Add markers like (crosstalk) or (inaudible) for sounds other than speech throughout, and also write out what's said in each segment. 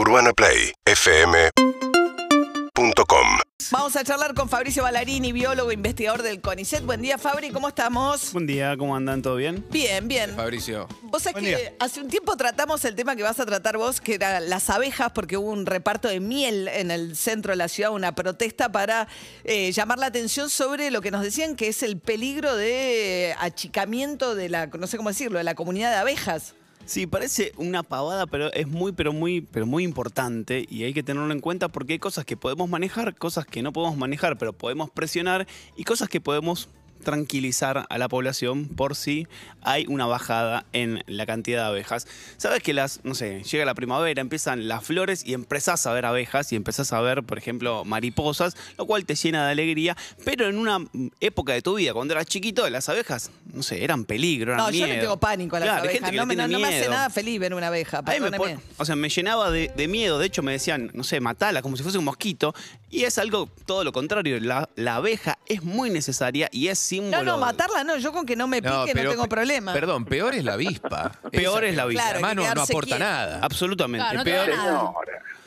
UrbanaPlayFM.com Vamos a charlar con Fabricio Ballarini, biólogo, investigador del CONICET. Buen día, Fabri, ¿cómo estamos? Buen día, ¿cómo andan? ¿Todo bien? Bien, bien. Fabricio. Vos sabés Buen que día. hace un tiempo tratamos el tema que vas a tratar vos, que era las abejas, porque hubo un reparto de miel en el centro de la ciudad, una protesta para eh, llamar la atención sobre lo que nos decían que es el peligro de achicamiento de la, no sé cómo decirlo, de la comunidad de abejas. Sí, parece una pavada, pero es muy, pero muy, pero muy importante y hay que tenerlo en cuenta porque hay cosas que podemos manejar, cosas que no podemos manejar, pero podemos presionar y cosas que podemos tranquilizar a la población por si hay una bajada en la cantidad de abejas. Sabes que las, no sé, llega la primavera, empiezan las flores y empezás a ver abejas y empezás a ver, por ejemplo, mariposas, lo cual te llena de alegría, pero en una época de tu vida, cuando eras chiquito, las abejas, no sé, eran peligro, eran No, yo le miedo. tengo pánico a las Claro, abejas. No, me, no hace miedo. nada feliz ver una abeja, me pon- o sea, me llenaba de, de miedo. De hecho, me decían, no sé, matala como si fuese un mosquito. Y es algo todo lo contrario. La, la abeja es muy necesaria y es símbolo. No, no, matarla no, yo con que no me pique no, tengo problema. Perdón, peor es la avispa. (laughs) Peor es la avispa. Claro, Además, no, aporta nada. Absolutamente. Claro, no te peor,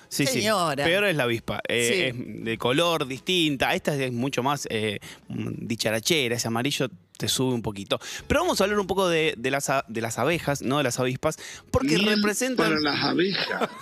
sí. Señora. Peor es la avispa. Eh, Sí. Es de color distinta. Esta es mucho más eh, dicharachera. Ese amarillo te sube un poquito. Pero vamos a hablar un poco de, de las, a- de las abejas, no de las avispas, porque Miel representan. para las abejas. (laughs)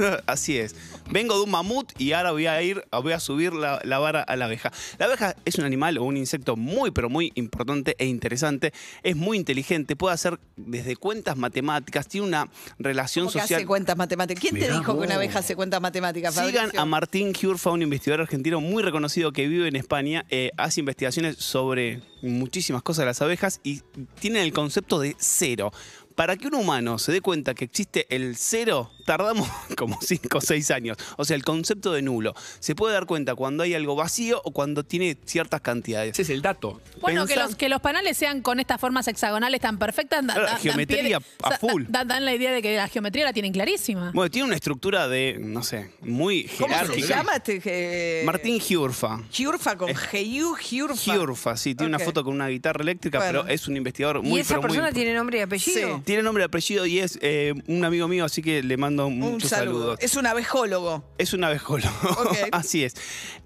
(laughs) Así es. Vengo de un mamut y ahora voy a ir, voy a subir la, la vara a la abeja. La abeja es un animal o un insecto muy, pero muy importante e interesante. Es muy inteligente, puede hacer desde cuentas matemáticas, tiene una relación ¿Cómo que social. hace cuentas matemáticas? ¿Quién te dijo que una abeja hace cuentas matemáticas, Sigan a Martín Giurfa, un investigador argentino muy reconocido que vive en España, eh, hace investigaciones sobre muchísimas cosas de las abejas y tiene el concepto de cero. Para que un humano se dé cuenta que existe el cero, tardamos (laughs) como 5 o 6 años. O sea, el concepto de nulo. Se puede dar cuenta cuando hay algo vacío o cuando tiene ciertas cantidades. Ese es el dato. Bueno, que Pensá- los, que los panales sean con estas formas hexagonales tan perfectas. da- Claro, da- dan geometría pie de- a full. da- Dan la idea de que la geometría la tienen clarísima. Bueno, tiene una estructura de, no sé, muy ¿Cómo se jerárquica. llama este? eh, Martín Giurfa. Giurfa con G-U, Giurfa. Giurfa, sí, tiene Ok. una foto con una guitarra eléctrica, Bueno. pero es un investigador muy ¿Y esa pero muy persona tiene nombre y apellido? Sí. Tiene nombre y apellido y es eh, un amigo mío, así que le mando Un muchos saludo. saludos. Es un abejólogo. Es un abejolo. Ok. (laughs) Así es.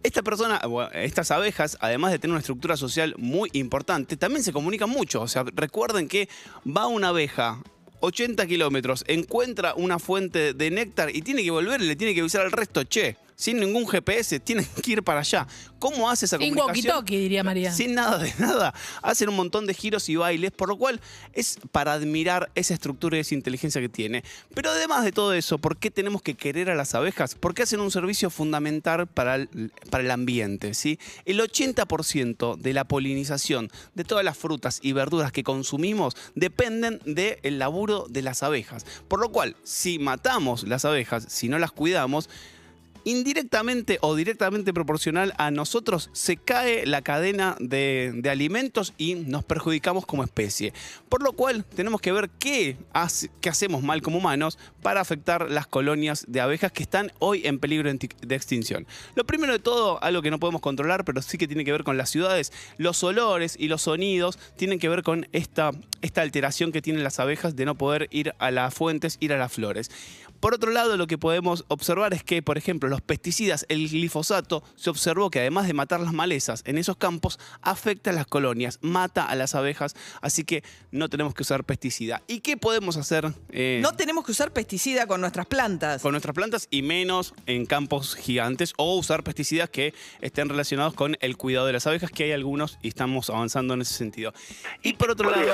Esta persona, bueno, estas abejas, además de tener una estructura social muy importante, también se comunican mucho. O sea, recuerden que va una abeja 80 kilómetros, encuentra una fuente de néctar y tiene que volver y le tiene que avisar al resto, che, sin ningún GPS, tienen que ir para allá. ¿Cómo hace esa Sin comunicación? walkie-talkie, diría María. Sin nada de nada. Hacen un montón de giros y bailes, por lo cual es para admirar esa estructura y esa inteligencia que tiene. Pero además de todo eso, ¿por qué tenemos que querer a las abejas? Porque hacen un servicio fundamental para el, para el ambiente. ¿sí? El 80% de la polinización de todas las frutas y verduras que consumimos dependen del laburo de las abejas. Por lo cual, si matamos las abejas, si no las cuidamos, indirectamente o directamente proporcional a nosotros se cae la cadena de, alimentos y nos perjudicamos como especie. Por lo cual tenemos que ver qué, hace- qué hacemos mal como humanos para afectar las colonias de abejas que están hoy en peligro de extinción. Lo primero de todo, algo que no podemos controlar, pero sí que tiene que ver con las ciudades, los olores y los sonidos tienen que ver con esta, esta alteración que tienen las abejas de no poder ir a las fuentes, ir a las flores. Por otro lado, lo que podemos observar es que, por ejemplo, los pesticidas, el glifosato, se observó que además de matar las malezas en esos campos, afecta a las colonias, mata a las abejas, así que no tenemos que usar pesticida. ¿Y qué podemos hacer eh, No tenemos que usar pesticida con nuestras plantas. con nuestras plantas y menos en campos gigantes o usar pesticidas que estén relacionados con el cuidado de las abejas, que hay algunos y estamos avanzando en ese sentido. Y por otro lado...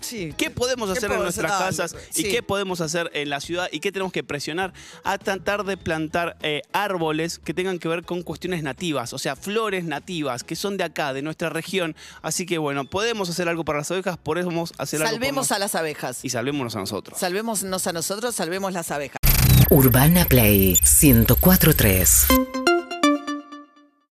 Sí. ¿Qué podemos ¿Qué hacer en nuestras hacer? casas y sí. qué podemos hacer en la ciudad y qué tenemos que presionar a tratar de plantar eh, árboles que tengan que ver con cuestiones nativas, o sea, flores nativas que son de acá, de nuestra región? Así que bueno, podemos hacer algo para las abejas, podemos hacer algo Salvemos por a las abejas. y salvémonos a nosotros. Salvémonos a nosotros, salvemos las abejas. Urbana Play 1043.